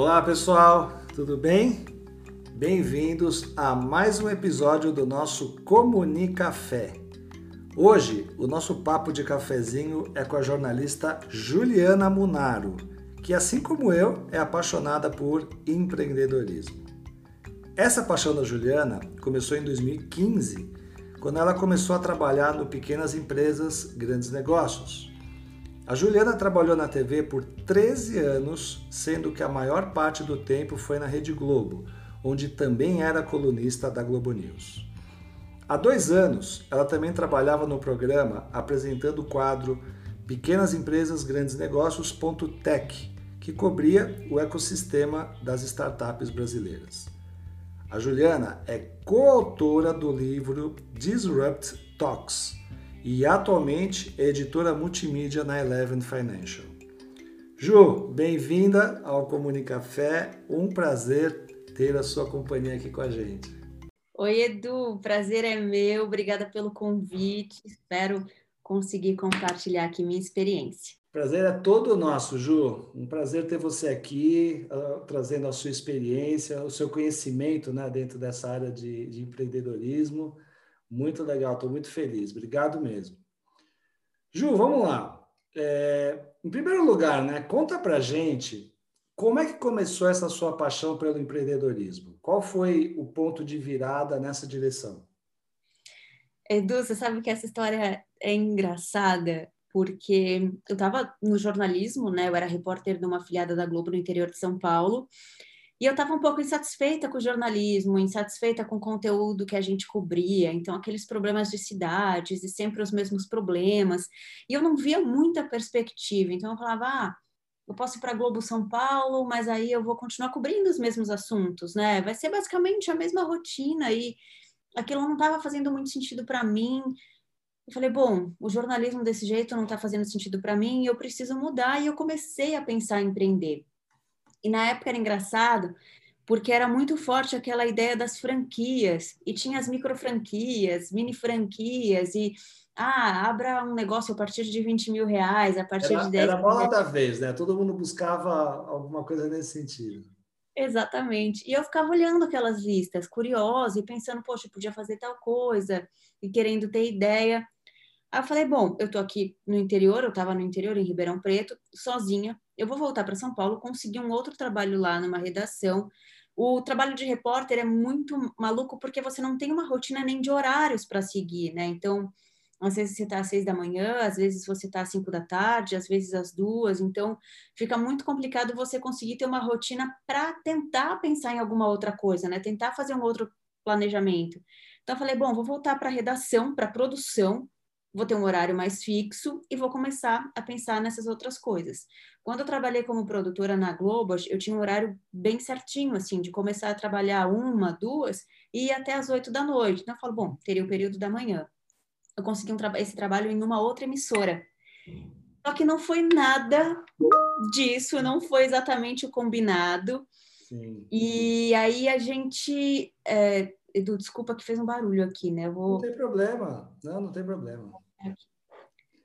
Olá pessoal, tudo bem? Bem-vindos a mais um episódio do nosso Comunicafé. Hoje, o nosso papo de cafezinho é com a jornalista Juliana Munaro, que assim como eu é apaixonada por empreendedorismo. Essa paixão da Juliana começou em 2015, quando ela começou a trabalhar no Pequenas Empresas Grandes Negócios. A Juliana trabalhou na TV por 13 anos, sendo que a maior parte do tempo foi na Rede Globo, onde também era colunista da Globo News. Há dois anos, ela também trabalhava no programa apresentando o quadro Pequenas Empresas Grandes Negócios Tech, que cobria o ecossistema das startups brasileiras. A Juliana é coautora do livro Disrupt Talks e atualmente é editora multimídia na Eleven Financial. Ju, bem-vinda ao Comunicafé. Um prazer ter a sua companhia aqui com a gente. Oi, Edu, prazer é meu. Obrigada pelo convite. Espero conseguir compartilhar aqui minha experiência. Prazer é todo nosso, Ju. Um prazer ter você aqui, uh, trazendo a sua experiência, o seu conhecimento né, dentro dessa área de, de empreendedorismo. Muito legal, estou muito feliz. Obrigado mesmo. Ju, vamos lá. É, em primeiro lugar, né, conta pra gente como é que começou essa sua paixão pelo empreendedorismo? Qual foi o ponto de virada nessa direção? Edu, você sabe que essa história é engraçada, porque eu estava no jornalismo, né? Eu era repórter de uma afiliada da Globo no interior de São Paulo, e eu estava um pouco insatisfeita com o jornalismo, insatisfeita com o conteúdo que a gente cobria, então aqueles problemas de cidades e sempre os mesmos problemas, e eu não via muita perspectiva, então eu falava, ah, eu posso ir para Globo São Paulo, mas aí eu vou continuar cobrindo os mesmos assuntos, né? Vai ser basicamente a mesma rotina e aquilo não estava fazendo muito sentido para mim. Eu falei, bom, o jornalismo desse jeito não está fazendo sentido para mim eu preciso mudar. E eu comecei a pensar em empreender. E na época era engraçado, porque era muito forte aquela ideia das franquias, e tinha as micro franquias, mini franquias, e ah, abra um negócio a partir de 20 mil reais, a partir era, de 10 Era a bola da vez, né? Todo mundo buscava alguma coisa nesse sentido. Exatamente. E eu ficava olhando aquelas listas, curiosa e pensando, poxa, eu podia fazer tal coisa, e querendo ter ideia. Aí eu falei, bom, eu tô aqui no interior, eu tava no interior, em Ribeirão Preto, sozinha, eu vou voltar para São Paulo, conseguir um outro trabalho lá numa redação. O trabalho de repórter é muito maluco porque você não tem uma rotina nem de horários para seguir, né? Então, às vezes você está às seis da manhã, às vezes você está às cinco da tarde, às vezes às duas. Então, fica muito complicado você conseguir ter uma rotina para tentar pensar em alguma outra coisa, né? Tentar fazer um outro planejamento. Então, eu falei, bom, vou voltar para a redação, para a produção, vou ter um horário mais fixo e vou começar a pensar nessas outras coisas. Quando eu trabalhei como produtora na Globo, eu tinha um horário bem certinho, assim, de começar a trabalhar uma, duas e ir até as oito da noite. Então, eu falo, bom, teria o período da manhã eu consegui um tra esse trabalho em uma outra emissora. Só que não foi nada disso, não foi exatamente o combinado. Sim. E aí a gente. É, Edu, desculpa que fez um barulho aqui, né? Vou... Não tem problema, não, não tem problema.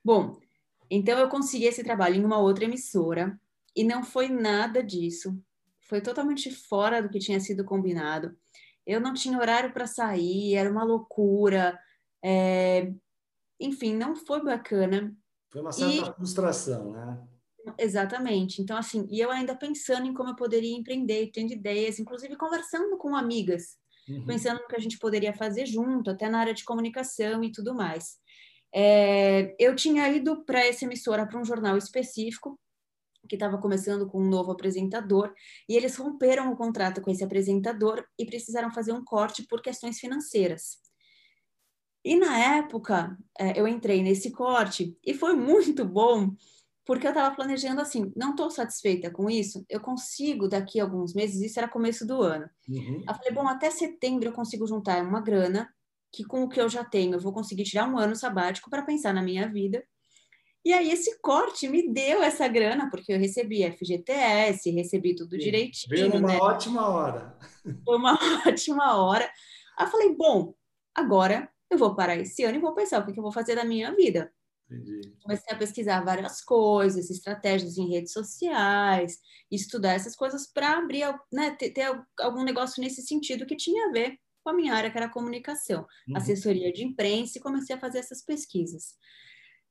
Bom, então eu consegui esse trabalho em uma outra emissora e não foi nada disso. Foi totalmente fora do que tinha sido combinado. Eu não tinha horário para sair, era uma loucura. É, enfim, não foi bacana. Foi uma certa e... frustração, né? Exatamente. Então, assim, e eu ainda pensando em como eu poderia empreender, tendo ideias, inclusive conversando com amigas, uhum. pensando no que a gente poderia fazer junto, até na área de comunicação e tudo mais. É, eu tinha ido para essa emissora, para um jornal específico, que estava começando com um novo apresentador, e eles romperam o contrato com esse apresentador e precisaram fazer um corte por questões financeiras. E na época, é, eu entrei nesse corte e foi muito bom, porque eu estava planejando assim: não estou satisfeita com isso, eu consigo daqui a alguns meses, isso era começo do ano. Uhum. Eu falei: bom, até setembro eu consigo juntar uma grana, que com o que eu já tenho eu vou conseguir tirar um ano sabático para pensar na minha vida. E aí esse corte me deu essa grana, porque eu recebi FGTS, recebi tudo direitinho. Veio uma né? ótima hora. Foi uma ótima hora. Aí eu falei, bom, agora eu vou parar esse ano e vou pensar o que, eu vou fazer da minha vida. Entendi. Comecei a pesquisar várias coisas, estratégias em redes sociais, estudar essas coisas para abrir, né, ter, ter, algum negócio nesse sentido que tinha a ver com a minha área, que era comunicação, uhum. assessoria de imprensa, e comecei a fazer essas pesquisas.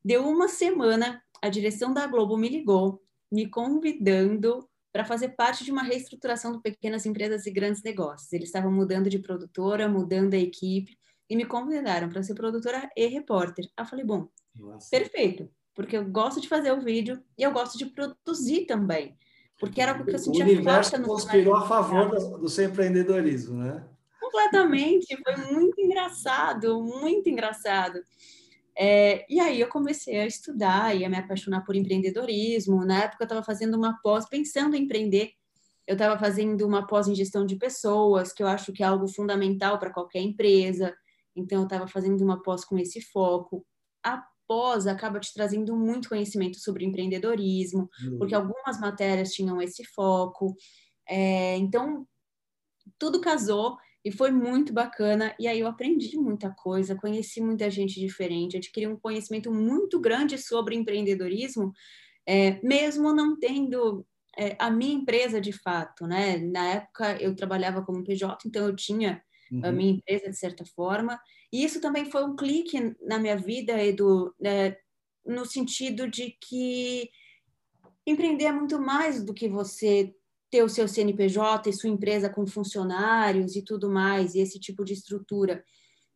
Deu uma semana, a direção da Globo me ligou, me convidando para fazer parte de uma reestruturação do pequenas empresas e grandes negócios. Eles estavam mudando de produtora, mudando a equipe, e me convidaram para ser produtora e repórter. Eu falei, bom, Nossa. perfeito, porque eu gosto de fazer o vídeo e eu gosto de produzir também. Porque era o que eu sentia O universo conspirou a favor do, do seu empreendedorismo, né? Completamente, foi muito engraçado, muito engraçado. É, e aí eu comecei a estudar e a me apaixonar por empreendedorismo. Na época eu estava fazendo uma pós pensando em empreender. Eu estava fazendo uma pós em gestão de pessoas, que eu acho que é algo fundamental para qualquer empresa. Então, eu estava fazendo uma pós com esse foco. A pós acaba te trazendo muito conhecimento sobre empreendedorismo, uhum. porque algumas matérias tinham esse foco. É, então, tudo casou e foi muito bacana. E aí eu aprendi muita coisa, conheci muita gente diferente, adquiri um conhecimento muito grande sobre empreendedorismo, é, mesmo não tendo é, a minha empresa de fato, né? Na época eu trabalhava como PJ, então eu tinha uhum. a minha empresa de certa forma. E isso também foi um clique na minha vida, Edu, né, no sentido de que empreender é muito mais do que você ter o seu CNPJ e sua empresa com funcionários e tudo mais, e esse tipo de estrutura.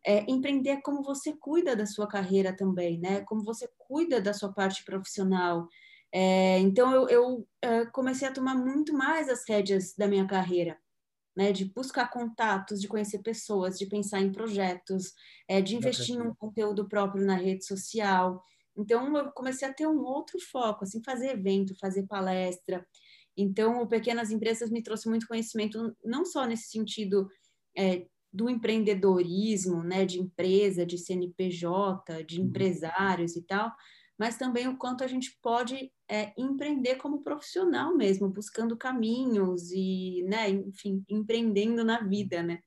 É, empreender é como você cuida da sua carreira também, né? Como você cuida da sua parte profissional. É, então, eu, eu é, comecei a tomar muito mais as rédeas da minha carreira né, de buscar contatos, de conhecer pessoas, de pensar em projetos, é, de investir em um conteúdo próprio na rede social. Então, eu comecei a ter um outro foco, assim, fazer evento, fazer palestra. Então, o Pequenas Empresas me trouxe muito conhecimento, não só nesse sentido é, do empreendedorismo, né, de empresa, de CNPJ, de uhum. empresários e tal, mas também o quanto a gente pode é, empreender como profissional mesmo, buscando caminhos e, né, enfim, empreendendo na vida, né?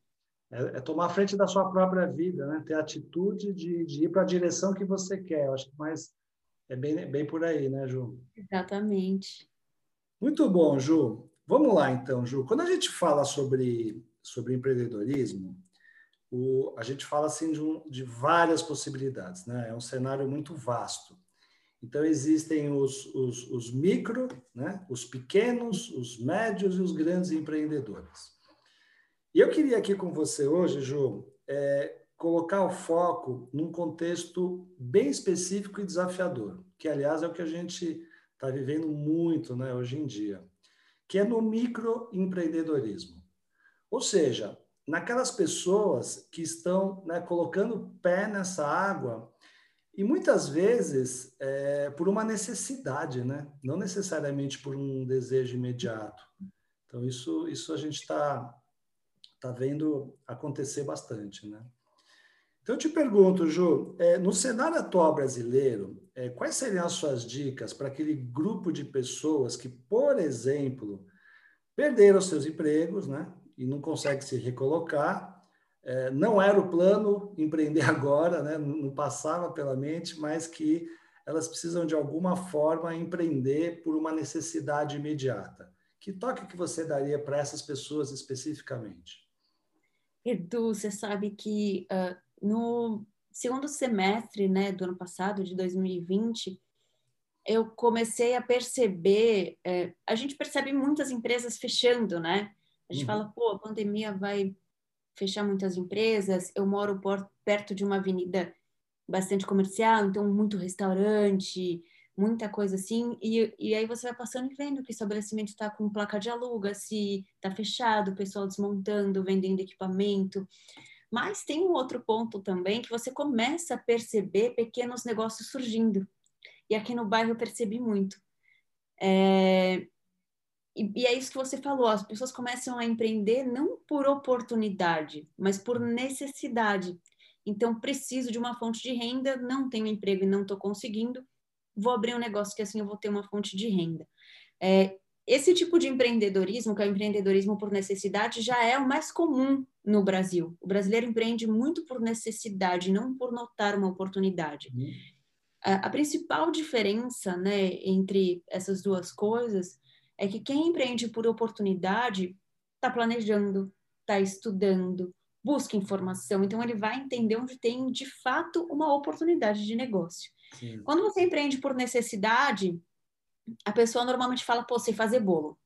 É, é tomar a frente da sua própria vida, né? Ter a atitude de, de ir para a direção que você quer. Eu acho que mais é bem, bem por aí, né, Ju? Exatamente. Muito bom, Ju. Vamos lá, então, Ju. Quando a gente fala sobre, sobre empreendedorismo, o, a gente fala assim de, um, de várias possibilidades, né? É um cenário muito vasto. Então, existem os, os, os micro, né? os pequenos, os médios e os grandes empreendedores. E eu queria aqui com você hoje, Ju, é, colocar o foco num contexto bem específico e desafiador, que, aliás, é o que a gente está vivendo muito né, hoje em dia, que é no microempreendedorismo. Ou seja, naquelas pessoas que estão né, colocando pé nessa água e muitas vezes é, por uma necessidade, né? não necessariamente por um desejo imediato. Então, isso, isso a gente está tá vendo acontecer bastante. Né? Então, eu te pergunto, Ju, é, no cenário atual brasileiro, é, quais seriam as suas dicas para aquele grupo de pessoas que, por exemplo, perderam seus empregos né, e não conseguem se recolocar é, não era o plano empreender agora, né? não passava pela mente, mas que elas precisam de alguma forma empreender por uma necessidade imediata. Que toque que você daria para essas pessoas especificamente? Edu, você sabe que uh, no segundo semestre né, do ano passado, de 2020, eu comecei a perceber, é, a gente percebe muitas empresas fechando, né? A gente uhum. fala, pô, a pandemia vai fechar muitas empresas. Eu moro por, perto de uma avenida bastante comercial, então muito restaurante, muita coisa assim. E, e aí você vai passando e vendo que o estabelecimento está com placa de aluga, se está fechado, o pessoal desmontando, vendendo equipamento. Mas tem um outro ponto também que você começa a perceber pequenos negócios surgindo. E aqui no bairro eu percebi muito. É, e, e, é isso que você falou, as pessoas começam a empreender não por oportunidade, mas por necessidade. Então, preciso de uma fonte de renda, não tenho emprego e não estou conseguindo, vou abrir um negócio que assim eu vou ter uma fonte de renda. É, esse tipo de empreendedorismo, que é o empreendedorismo por necessidade, já é o mais comum no Brasil. O brasileiro empreende muito por necessidade, não por notar uma oportunidade. Uhum. A, a principal diferença, né, entre essas duas coisas é que quem empreende por oportunidade está planejando, está estudando, busca informação, então ele vai entender onde tem de fato uma oportunidade de negócio. Sim. Quando você empreende por necessidade, a pessoa normalmente fala, pô, sei fazer bolo.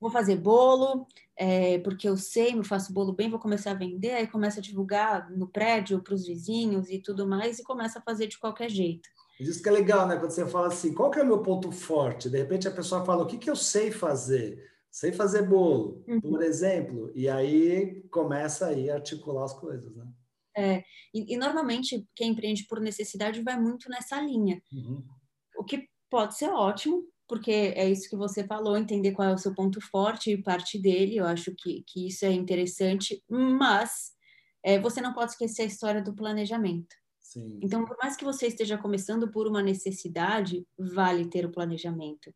Vou fazer bolo, é, porque eu sei, eu faço bolo bem, vou começar a vender, aí começa a divulgar no prédio para os vizinhos e tudo mais, e começa a fazer de qualquer jeito. Isso que é legal, né? Quando você fala assim, qual que é o meu ponto forte? De repente a pessoa fala, o que, que eu sei fazer? Sei fazer bolo, uhum. por exemplo, e aí começa aí a articular as coisas, né? É, e, e, normalmente quem empreende por necessidade vai muito nessa linha. Uhum. O que pode ser ótimo, porque é isso que você falou, entender qual é o seu ponto forte e parte dele, eu acho que, que isso é interessante, mas é, você não pode esquecer a história do planejamento. Sim. Então, por mais que você esteja começando por uma necessidade, vale ter o planejamento.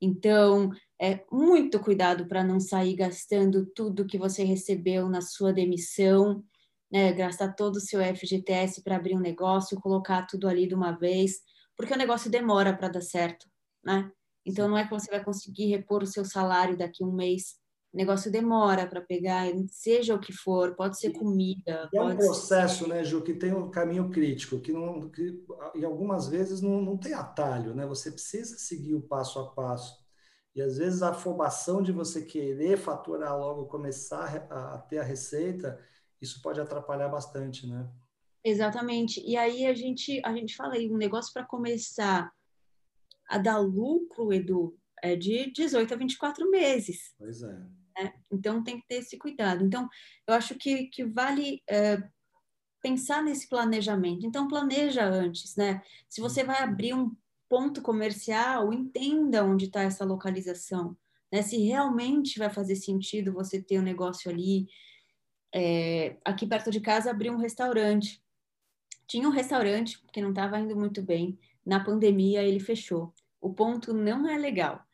Então, é muito cuidado para não sair gastando tudo que você recebeu na sua demissão, né, gastar todo o seu FGTS para abrir um negócio, colocar tudo ali de uma vez, porque o negócio demora para dar certo, né? Então, não é que você vai conseguir repor o seu salário daqui a um mês. O negócio demora para pegar, seja o que for, pode ser comida. É um processo, ser... né, Ju, que tem um caminho crítico, que, não, que e algumas vezes não, não tem atalho, né? Você precisa seguir o passo a passo. E às vezes a afobação de você querer faturar logo, começar a, a ter a receita, isso pode atrapalhar bastante, né? Exatamente. E aí a gente, a gente fala aí, um negócio para começar a dar lucro, Edu, é de 18 a 24 meses. Pois é. Né? Então tem que ter esse cuidado. Então, eu acho que, que vale é, pensar nesse planejamento. Então, planeja antes, né? Se você vai abrir um ponto comercial, entenda onde está essa localização. Né? Se realmente vai fazer sentido você ter um negócio ali. É, aqui perto de casa abri um restaurante. Tinha um restaurante que não estava indo muito bem. Na pandemia ele fechou. O ponto não é legal.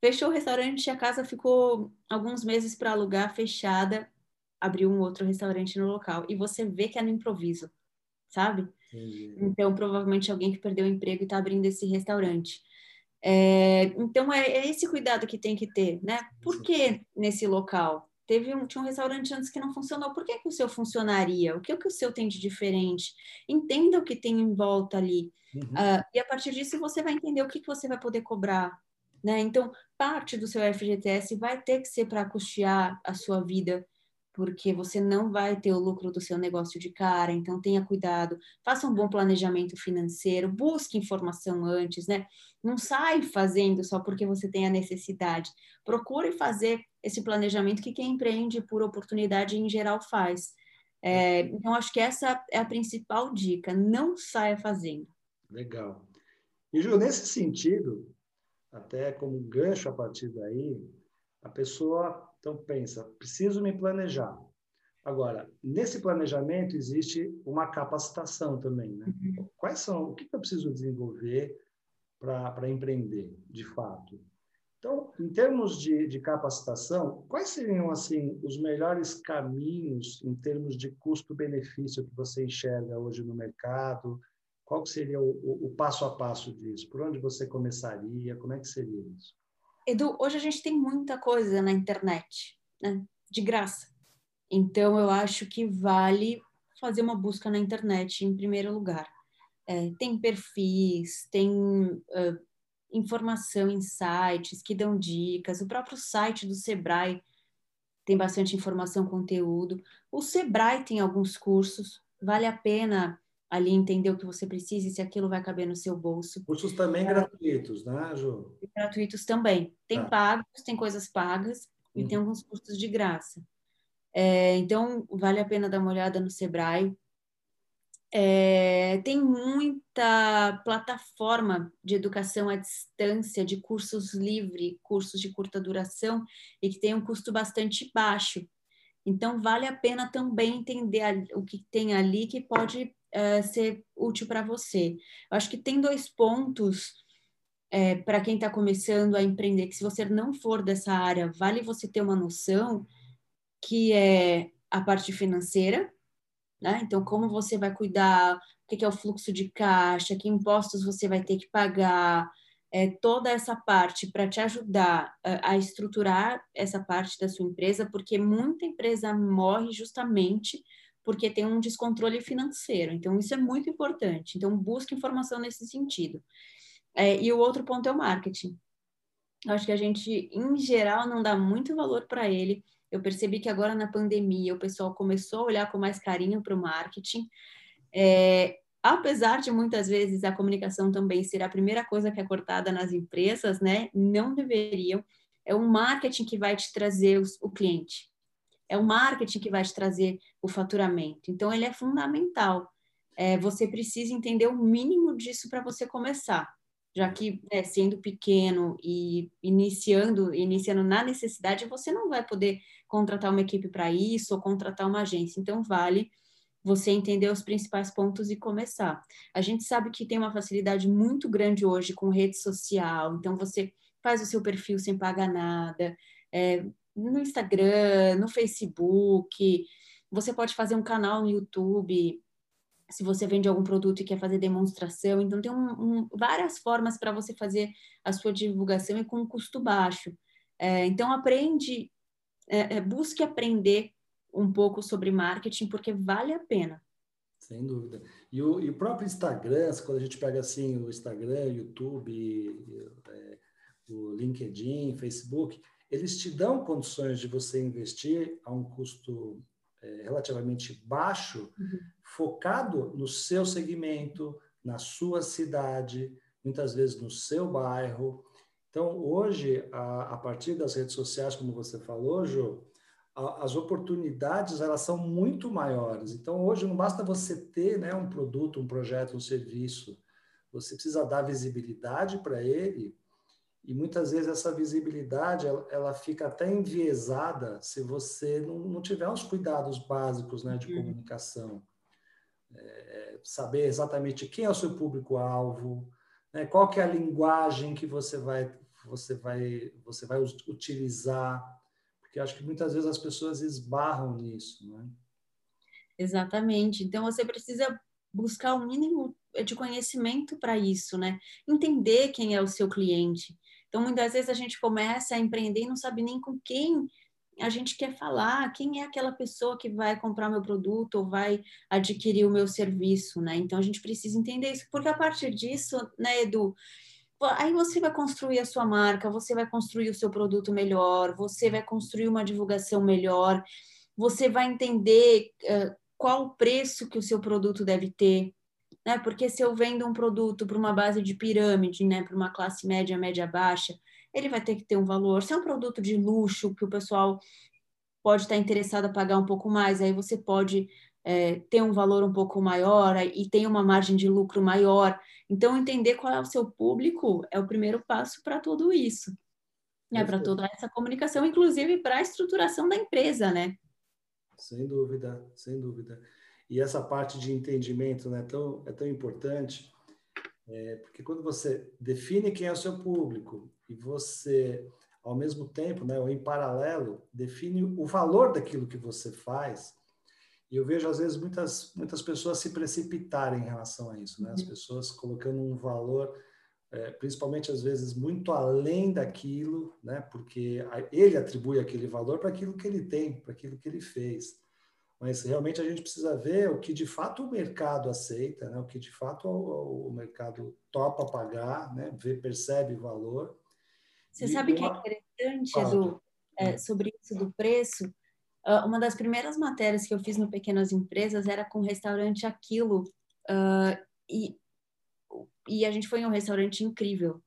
Fechou o restaurante e a casa ficou alguns meses para alugar, fechada. Abriu um outro restaurante no local. E você vê que é no improviso, sabe? Entendi. Então, provavelmente alguém que perdeu o emprego e está abrindo esse restaurante. É, então, é, é, esse cuidado que tem que ter, né? Por que nesse local? Teve um, tinha um restaurante antes que não funcionou, por que, que o seu funcionaria? O que, que o seu tem de diferente? Entenda o que tem em volta ali. Uhum. Uh, e a partir disso você vai entender o que, que você vai poder cobrar. Né? Então, parte do seu FGTS vai ter que ser para custear a sua vida porque você não vai ter o lucro do seu negócio de cara, então tenha cuidado, faça um bom planejamento financeiro, busque informação antes, né? Não sai fazendo só porque você tem a necessidade. Procure fazer esse planejamento que quem empreende por oportunidade em geral faz. É, então, acho que essa é a principal dica, não saia fazendo. Legal. E, Ju, nesse sentido, até como gancho a partir daí, a pessoa então pensa, preciso me planejar. Agora, nesse planejamento existe uma capacitação também, né? Uhum. Quais são, o que eu preciso desenvolver para empreender, de fato? Então, em termos de, de, capacitação, quais seriam assim os melhores caminhos em termos de custo-benefício que você enxerga hoje no mercado? Qual seria o, o, passo a passo disso? Por onde você começaria? Como é que seria isso? Edu, hoje a gente tem muita coisa na internet, né? De graça. Então, eu acho que vale fazer uma busca na internet em primeiro lugar. É, tem perfis, tem uh, informação em sites que dão dicas. O próprio site do Sebrae tem bastante informação, conteúdo. O Sebrae tem alguns cursos, vale a pena ali entender o que você precisa e se aquilo vai caber no seu bolso. Cursos também é. gratuitos, né, Ju? Gratuitos também. Tem tá. pagos, tem coisas pagas uhum. e tem alguns cursos de graça. É, então, vale a pena dar uma olhada no Sebrae. É, tem muita plataforma de educação à distância, de cursos livre, cursos de curta duração, e que tem um custo bastante baixo. Então, vale a pena também entender o que tem ali que pode uh, ser útil para você. Eu acho que tem dois pontos é, para quem está começando a empreender, que se você não for dessa área, vale você ter uma noção que é a parte financeira, Né? Então, como você vai cuidar, o que é o fluxo de caixa, que impostos você vai ter que pagar, é, toda essa parte para te ajudar a, a, estruturar essa parte da sua empresa, porque muita empresa morre justamente porque tem um descontrole financeiro. Então, isso é muito importante. Então, busque informação nesse sentido. É, e o outro ponto é o marketing. Eu acho que a gente, em geral, não dá muito valor para ele. Eu percebi que agora na pandemia o pessoal começou a olhar com mais carinho para o marketing. É, apesar de muitas vezes a comunicação também ser a primeira coisa que é cortada nas empresas, né? Não deveriam. É o marketing que vai te trazer os, o cliente. É o marketing que vai te trazer o faturamento. Então, ele é fundamental. É, você precisa entender o mínimo disso para você começar, já que né, sendo pequeno e iniciando, iniciando na necessidade, você não vai poder contratar uma equipe para isso ou contratar uma agência. Então, vale você entender os principais pontos e começar. A gente sabe que tem uma facilidade muito grande hoje com rede social, então você faz o seu perfil sem pagar nada, é, no Instagram, no Facebook, você pode fazer um canal no YouTube, se você vende algum produto e quer fazer demonstração, então tem um, um, várias formas para você fazer a sua divulgação e com um custo baixo. É, então aprende, é, é busque aprender um pouco sobre marketing, porque vale a pena. Sem dúvida. E o, e o próprio Instagram, quando a gente pega assim o Instagram, YouTube, é, o LinkedIn, Facebook, eles te dão condições de você investir a um custo é, relativamente baixo, uhum. focado no seu segmento, na sua cidade, muitas vezes no seu bairro. Então, hoje, a, a partir das redes sociais, como você falou, Jô, as oportunidades elas são muito maiores. Então, hoje não basta você ter né, um produto, um projeto, um serviço. Você precisa dar visibilidade para ele e muitas vezes essa visibilidade ela, ela, fica até enviesada se você não, não tiver os cuidados básicos né, de uhum. comunicação. É, saber exatamente quem é o seu público-alvo, né, qual que é a linguagem que você vai, você vai, você vai utilizar porque acho que muitas vezes as pessoas esbarram nisso, né? Exatamente. Então você precisa buscar o mínimo de conhecimento para isso, né? Entender quem é o seu cliente. Então muitas vezes a gente começa a empreender e não sabe nem com quem a gente quer falar, quem é aquela pessoa que vai comprar meu produto ou vai adquirir o meu serviço, né? Então a gente precisa entender isso, porque a partir disso, né, Edu, aí você vai construir a sua marca, você vai construir o seu produto melhor, você vai construir uma divulgação melhor, você vai entender uh, qual o preço que o seu produto deve ter, né? Porque se eu vendo um produto para uma base de pirâmide, né, para uma classe média, média baixa, ele vai ter que ter um valor. Se é um produto de luxo que o pessoal pode estar interessado a pagar um pouco mais, aí você pode é, ter um valor um pouco maior e tem uma margem de lucro maior. Então, entender qual é o seu público é o primeiro passo para tudo isso. Né? Para toda essa comunicação, inclusive para a estruturação da empresa, né? Sem dúvida, sem dúvida. E essa parte de entendimento né, tão, é tão importante, é, porque quando você define quem é o seu público e você, ao mesmo tempo, né, ou em paralelo, define o valor daquilo que você faz, e eu vejo, às vezes, muitas, muitas pessoas se precipitarem em relação a isso, né? As uhum. pessoas colocando um valor, é, principalmente, às vezes, muito além daquilo, né? Porque ele atribui aquele valor para aquilo que ele tem, para aquilo que ele fez. Mas, realmente, a gente precisa ver o que, de fato, o mercado aceita, né? O que, de fato, o, o mercado topa pagar, né? Vê, percebe o valor. Você e sabe uma... que é interessante, Edu, é, sobre isso do preço? Uh, uma das primeiras matérias que eu fiz no Pequenas Empresas era com o restaurante Aquilo. Uh, e, e a gente foi em um restaurante incrível.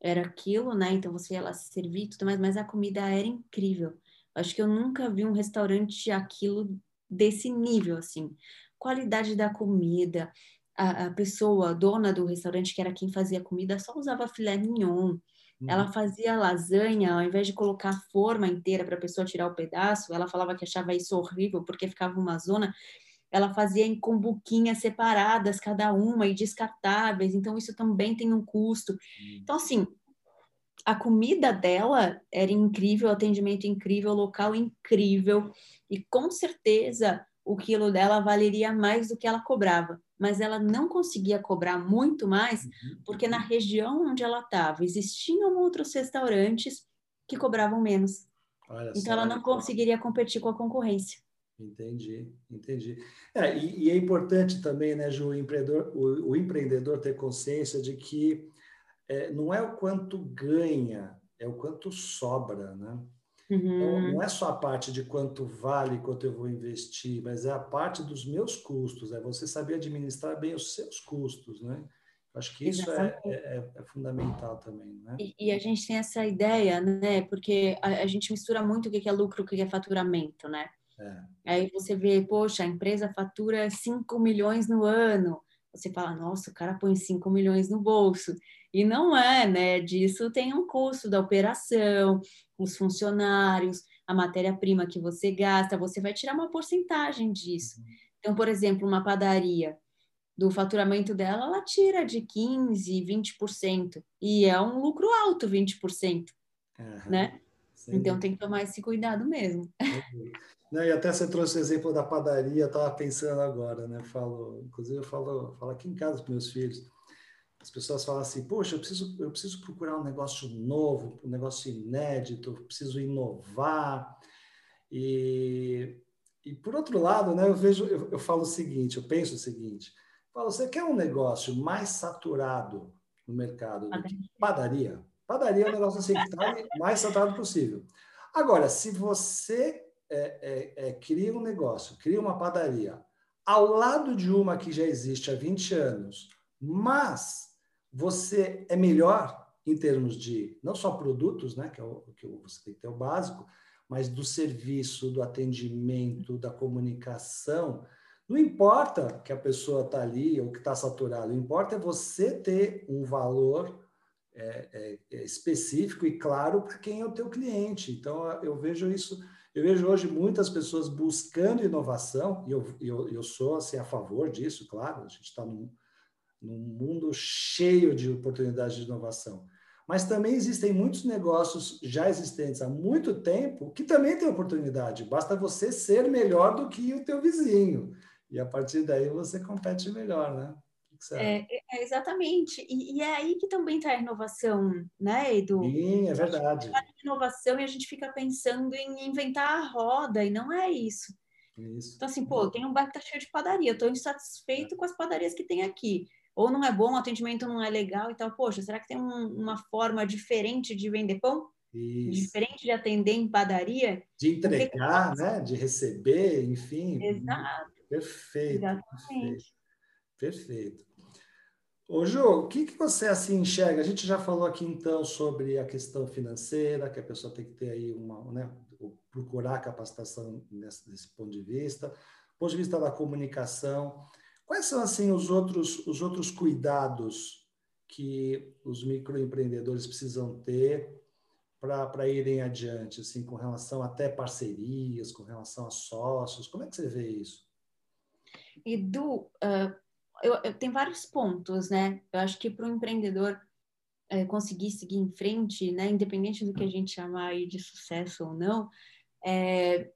Era aquilo, né? Então você ia lá se servir e tudo mais, mas a comida era incrível. Acho que eu nunca vi um restaurante aquilo desse nível, assim. Qualidade da comida, a, a pessoa, a dona do restaurante, que era quem fazia a comida, só usava filé mignon. Ela uhum. fazia lasanha, ao invés de colocar a forma inteira para a pessoa tirar o pedaço, ela falava que achava isso horrível porque ficava uma zona. Ela fazia em combuquinhas separadas, cada uma, e descartáveis, então isso também tem um custo. Então, assim, a comida dela era incrível, atendimento incrível, local incrível, e com certeza o quilo dela valeria mais do que ela cobrava, mas ela não conseguia cobrar muito mais uhum. porque na região onde ela estava existiam outros restaurantes que cobravam menos. Olha então ela não conseguiria competir com a concorrência. Entendi, entendi. É, e, e, é importante também, né, Ju, o empreendedor, o, o empreendedor ter consciência de que é, não é o quanto ganha, é o quanto sobra, né? Então, uhum. Então, não é só a parte de quanto vale, quanto eu vou investir, mas é a parte dos meus custos, é você saber administrar bem os seus custos, né? Acho que isso é, é, é, fundamental também, né? E, e, a gente tem essa ideia, né? Porque a, a gente mistura muito o que é lucro, o que é faturamento, né? É. Aí você vê, poxa, a empresa fatura 5 milhões no ano. Você fala, nossa, o cara põe 5 milhões no bolso. E não é, né? Disso tem um custo da operação, os funcionários, a matéria-prima que você gasta, você vai tirar uma porcentagem disso. Uhum. Então, por exemplo, uma padaria, do faturamento dela, ela tira de 15%, 20%. E é um lucro alto, 20%. Uhum. Né? Sim. Então tem que tomar esse cuidado mesmo. Não, e até você trouxe o exemplo da padaria, eu estava pensando agora, né? Falo, inclusive eu falo, falo aqui em casa com meus filhos. As pessoas falam assim, poxa, eu preciso, eu preciso procurar um negócio novo, um negócio inédito, eu preciso inovar. E, e por outro lado, né, eu vejo, eu, eu falo o seguinte, eu penso o seguinte, falo, você quer um negócio mais saturado no mercado do que padaria? Padaria é um negócio assim que está mais saturado possível. Agora, se você é, é, é, cria um negócio, cria uma padaria ao lado de uma que já existe há 20 anos, mas você é melhor em termos de não só produtos, né, que, é o, que você tem que ter o básico, mas do serviço, do atendimento, da comunicação. Não importa que a pessoa está ali ou que está saturado, o importa é você ter um valor é, é, é específico e claro para quem é o teu cliente. Então, eu vejo isso, eu vejo hoje muitas pessoas buscando inovação, e eu, eu, eu sou assim, a favor disso, claro, a gente está num, num mundo cheio de oportunidades de inovação. Mas também existem muitos negócios já existentes há muito tempo que também têm oportunidade. Basta você ser melhor do que o teu vizinho. E a partir daí você compete melhor, né? É, é, é, exatamente. E, e, é aí que também está a inovação, né, Edu? Sim, é verdade. A inovação e a gente fica pensando em inventar a roda, e não é isso. isso. Então, assim, pô, tem um bairro que tá cheio de padaria, estou insatisfeito com as padarias que tem aqui ou não é bom, o atendimento não é legal e tal. Poxa, será que tem um, uma forma diferente de vender pão? Isso. Diferente de atender em padaria? De entregar, que né? De receber, enfim. Exato. Perfeito. Exatamente. Perfeito. perfeito. Ô, Ju, o que, que você assim enxerga? A gente já falou aqui então sobre a questão financeira, que a pessoa tem que ter aí uma, né, procurar capacitação nesse, nesse ponto de vista, do ponto de vista da comunicação. Quais são assim os outros os outros cuidados que os microempreendedores precisam ter para irem adiante, assim, com relação até parcerias, com relação a sócios? Como é que você vê isso? Edu, uh, eu, eu tenho vários pontos, né? Eu acho que para o empreendedor uh, conseguir seguir em frente, né, independente do que a gente chamar aí de sucesso ou não, é,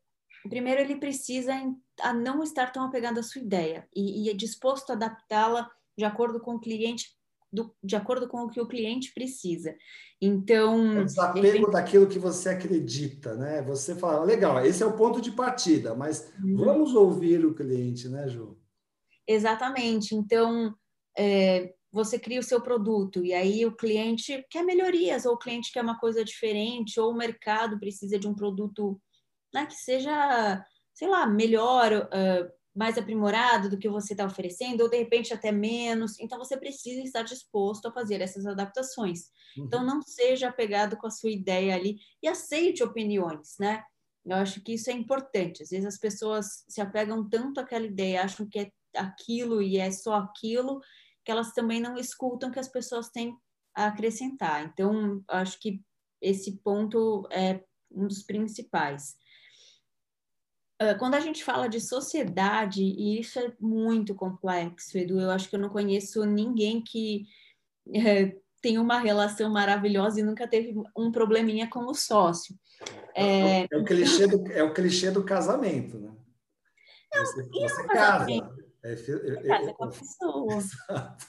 primeiro ele precisa a não estar tão apegado à sua ideia e, e é disposto a adaptá-la de acordo com o cliente, do, de acordo com o que o cliente precisa. Então. É o desapego daquilo que você acredita, né? Você fala, legal, esse é o ponto de partida, mas uhum. vamos ouvir o cliente, né, Ju? Exatamente. Então, é, você cria o seu produto e aí o cliente quer melhorias, ou o cliente quer uma coisa diferente, ou o mercado precisa de um produto né, que seja sei lá, melhor, uh, mais aprimorado do que você está oferecendo, ou de repente até menos. Então, você precisa estar disposto a fazer essas adaptações. Uhum. Então, não seja apegado com a sua ideia ali e aceite opiniões, né? Eu acho que isso é importante. Às vezes as pessoas se apegam tanto àquela ideia, acham que é aquilo e é só aquilo, que elas também não escutam que as pessoas têm a acrescentar. Então, acho que esse ponto é um dos principais. Ah, quando a gente fala de sociedade, e isso é muito complexo, Edu, eu acho que eu não conheço ninguém que é, tem uma relação maravilhosa e nunca teve um probleminha com o sócio. É, é, o, clichê do, é o clichê do casamento, né? Não, você, casa. É, é, casa com a pessoa. Exato.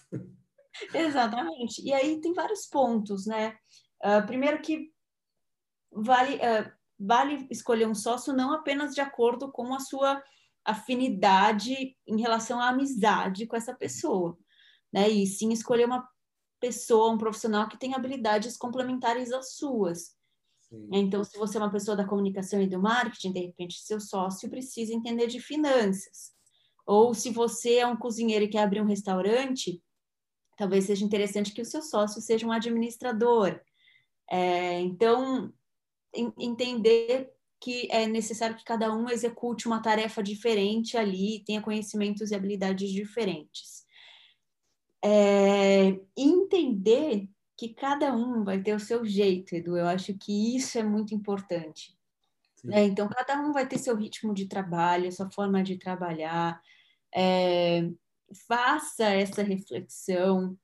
Exatamente. E aí tem vários pontos, né? Uh, primeiro que vale, uh, vale escolher um sócio não apenas de acordo com a sua afinidade em relação à amizade com essa pessoa, né? E sim escolher uma pessoa, um profissional que tem habilidades complementares às suas. Sim. Então, se você é uma pessoa da comunicação e do marketing, de repente seu sócio precisa entender de finanças. Ou se você é um cozinheiro e quer abrir um restaurante, talvez seja interessante que o seu sócio seja um administrador. É, então, entender que é necessário que cada um execute uma tarefa diferente ali, tenha conhecimentos e habilidades diferentes. É, entender que cada um vai ter o seu jeito, Edu, eu acho que isso é muito importante. Né? Então, cada um vai ter seu ritmo de trabalho, sua forma de trabalhar. É, faça essa reflexão,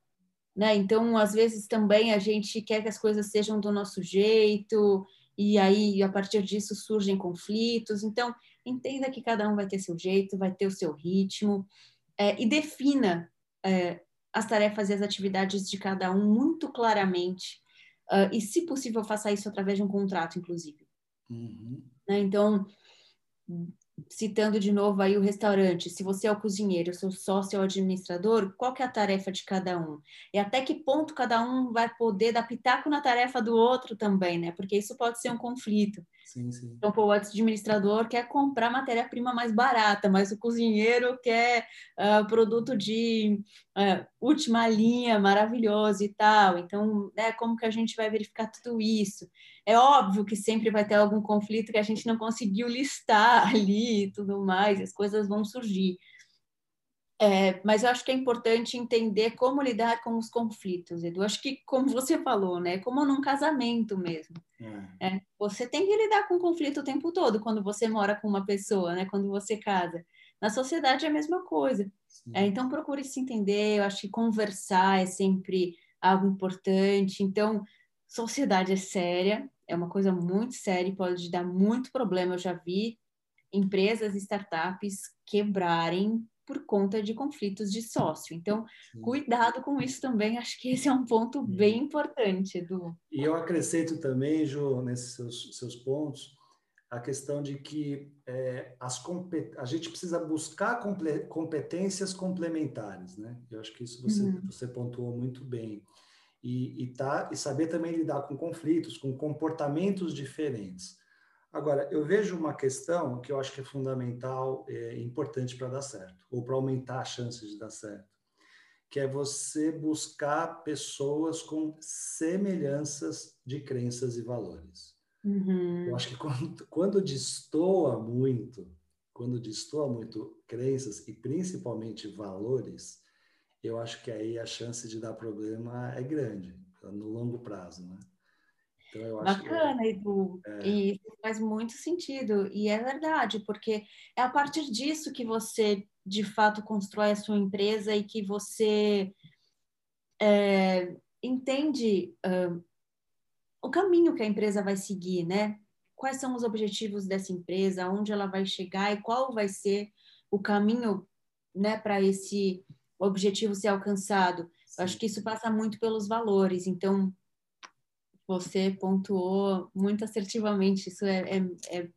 né? Então, às vezes também a gente quer que as coisas sejam do nosso jeito, e aí a partir disso surgem conflitos. Então, entenda que cada um vai ter seu jeito, vai ter o seu ritmo, é, e defina é, as tarefas e as atividades de cada um muito claramente. Uh, e, se possível, faça isso através de um contrato, inclusive. Uhum. Né? Então, citando de novo aí o restaurante, se você é o cozinheiro, seu sócio é o administrador, qual que é a tarefa de cada um? E até que ponto cada um vai poder dar pitaco na tarefa do outro também, né? Porque isso pode ser um conflito. Sim. Então, o administrador quer comprar matéria-prima mais barata, mas o cozinheiro quer uh, produto de uh, última linha, maravilhoso e tal. Então, né, como que a gente vai verificar tudo isso? É óbvio que sempre vai ter algum conflito que a gente não conseguiu listar ali e tudo mais, as coisas vão surgir. É, mas eu acho que é importante entender como lidar com os conflitos, Edu. Acho que, como você falou, né, como num casamento mesmo. É. É, você tem que lidar com conflito o tempo todo quando você mora com uma pessoa, né, quando você casa. Na sociedade é a mesma coisa. É, então, procure se entender. Eu acho que conversar é sempre algo importante. Então, sociedade é séria, é uma coisa muito séria e pode dar muito problema. Eu já vi empresas, startups quebrarem por conta de conflitos de sócio. Então, cuidado com isso também, acho que esse é um ponto bem importante, Edu. E eu acrescento também, Ju, nesses seus, seus pontos, a questão de que é, as a gente precisa buscar competências complementares, né? Eu acho que isso você, uhum. você pontuou muito bem. E, e, tá, e saber também lidar com conflitos, com comportamentos diferentes. Agora, eu vejo uma questão que eu acho que é fundamental, é importante para dar certo, ou para aumentar as chances de dar certo, que é você buscar pessoas com semelhanças de crenças e valores. Uhum. Eu acho que quando, quando destoa muito, quando destoa muito crenças e principalmente valores, eu acho que aí a chance de dar problema é grande, no longo prazo, né? Então, Bacana, que... Edu. É... E isso faz muito sentido. E é verdade, porque é a partir disso que você, de fato, constrói a sua empresa e que você é, entende uh, o caminho que a empresa vai seguir, né? Quais são os objetivos dessa empresa, onde ela vai chegar e qual vai ser o caminho né, para esse objetivo ser alcançado. Eu acho que isso passa muito pelos valores. Então, você pontuou muito assertivamente, isso é, é, é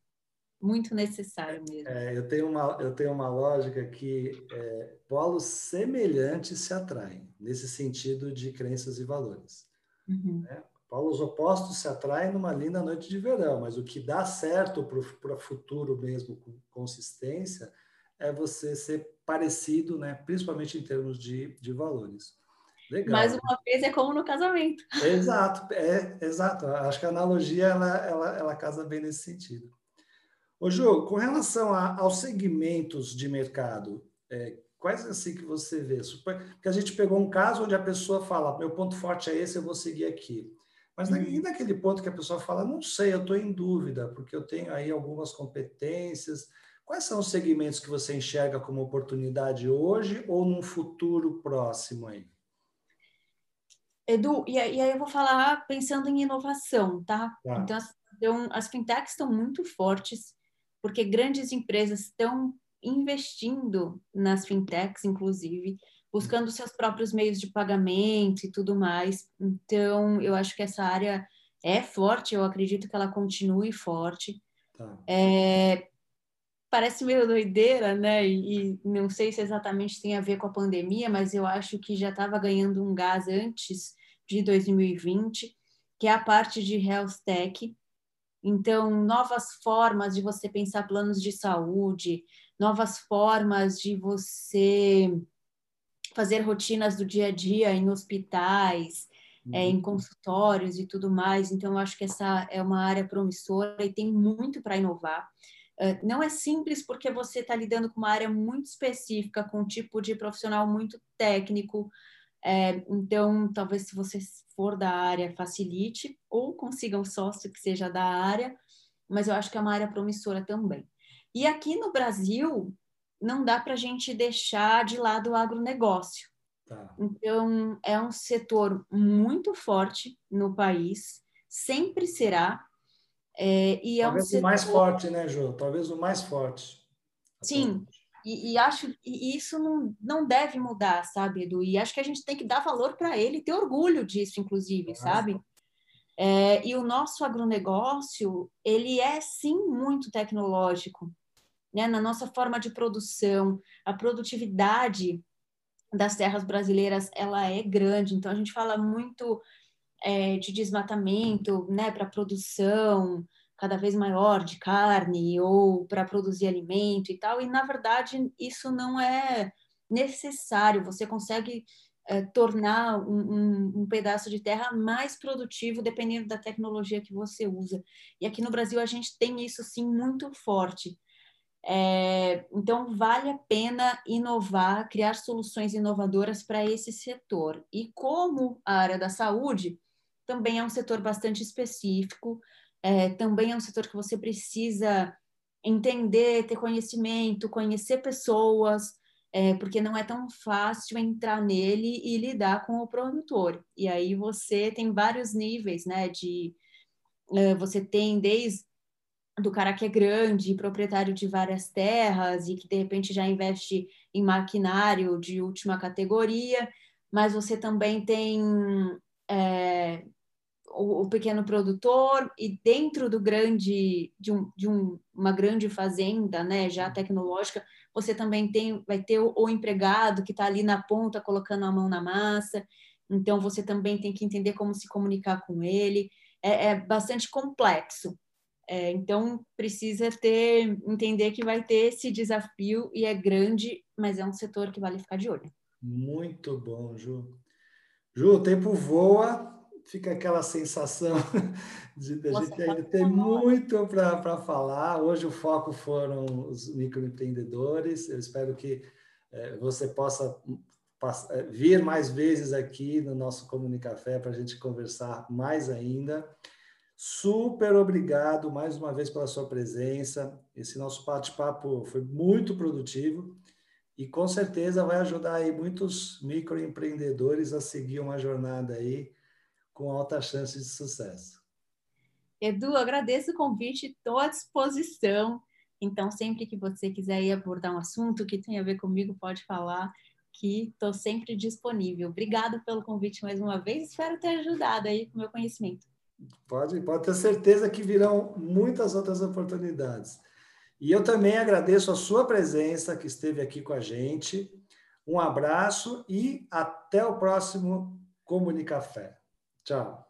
muito necessário mesmo. É, eu, tenho uma, eu tenho uma lógica que é, polos semelhantes se atraem, nesse sentido de crenças e valores. Uhum. Né? Polos opostos se atraem numa linda noite de verão, mas o que dá certo para o futuro mesmo, com consistência, é você ser parecido, né? principalmente em termos de, de valores. Legal. Mais uma vez é como no casamento. Exato, é, exato. Acho que a analogia ela, ela, ela casa bem nesse sentido. Ô Ju, com relação a, aos segmentos de mercado, é, quais assim que você vê? Porque a gente pegou um caso onde a pessoa fala, meu ponto forte é esse, eu vou seguir aqui. Mas uhum. e naquele ponto que a pessoa fala, não sei, eu estou em dúvida, porque eu tenho aí algumas competências. Quais são os segmentos que você enxerga como oportunidade hoje ou num futuro próximo aí? Edu, e, aí eu vou falar pensando em inovação, tá? tá. Então, as, então, as fintechs estão muito fortes, porque grandes empresas estão investindo nas fintechs, inclusive, buscando seus próprios meios de pagamento e tudo mais. Então, eu acho que essa área é forte, eu acredito que ela continue forte. Tá. É, parece meio doideira, né? E, não sei se exatamente tem a ver com a pandemia, mas eu acho que já estava ganhando um gás antes de 2020, que é a parte de health tech. Então, novas formas de você pensar planos de saúde, novas formas de você fazer rotinas do dia a dia em hospitais, uhum. é, em consultórios e tudo mais. Então, eu acho que essa é uma área promissora e tem muito para inovar. Não é simples porque você está lidando com uma área muito específica, com um tipo de profissional muito técnico. É, então, talvez se você for da área, facilite ou consiga um sócio que seja da área, mas eu acho que é uma área promissora também. E aqui no Brasil, não dá para a gente deixar de lado o agronegócio. Tá. Então, é um setor muito forte no país, sempre será. É, e é Talvez um setor... o mais forte, né, Jô? Talvez o mais forte. Sim, e, e, acho que isso não, não deve mudar, sabe, Edu? E acho que a gente tem que dar valor para ele, ter orgulho disso, inclusive, Nossa. sabe? É, e o nosso agronegócio, ele é sim muito tecnológico né, na nossa forma de produção, a produtividade das terras brasileiras ela é grande. Então a gente fala muito é, de desmatamento, né, para produção cada vez maior de carne ou para produzir alimento e tal. E na verdade isso não é necessário. Você consegue é, tornar um, um, um, pedaço de terra mais produtivo dependendo da tecnologia que você usa. E aqui no Brasil a gente tem isso sim muito forte. É, então, vale a pena inovar, criar soluções inovadoras para esse setor. E como a área da saúde também é um setor bastante específico, é, também é um setor que você precisa entender, ter conhecimento, conhecer pessoas, é, porque não é tão fácil entrar nele e lidar com o produtor. E aí você tem vários níveis, né? De é, você tem desde do cara que é grande, proprietário de várias terras e que de repente já investe em maquinário de última categoria, mas você também tem é, o, o, pequeno produtor e dentro do grande de, um, de um, uma grande fazenda, né, já tecnológica, você também tem vai ter o, o empregado que está ali na ponta colocando a mão na massa, então você também tem que entender como se comunicar com ele. é, é bastante complexo. É, então precisa ter entender que vai ter esse desafio e é grande, mas é um setor que vale ficar de olho. Muito bom, Ju. Ju, o tempo voa, fica aquela sensação de, a gente ainda ter muito para falar. Hoje o foco foram os microempreendedores. Eu espero que é, você possa é, vir mais vezes aqui no nosso Comunicafé para a gente conversar mais ainda. Super obrigado mais uma vez pela sua presença. Esse nosso bate-papo foi muito produtivo e com certeza vai ajudar aí muitos microempreendedores a seguir uma jornada aí com alta chance de sucesso. Edu, agradeço o convite, estou à disposição. Então, sempre que você quiser abordar um assunto que tenha a ver comigo, pode falar que estou sempre disponível. Obrigado pelo convite mais uma vez. Espero ter ajudado aí com o meu conhecimento. Pode, pode ter certeza que virão muitas outras oportunidades. E eu também agradeço a sua presença, que esteve aqui com a gente. Um abraço e até o próximo Comunicafé. Tchau.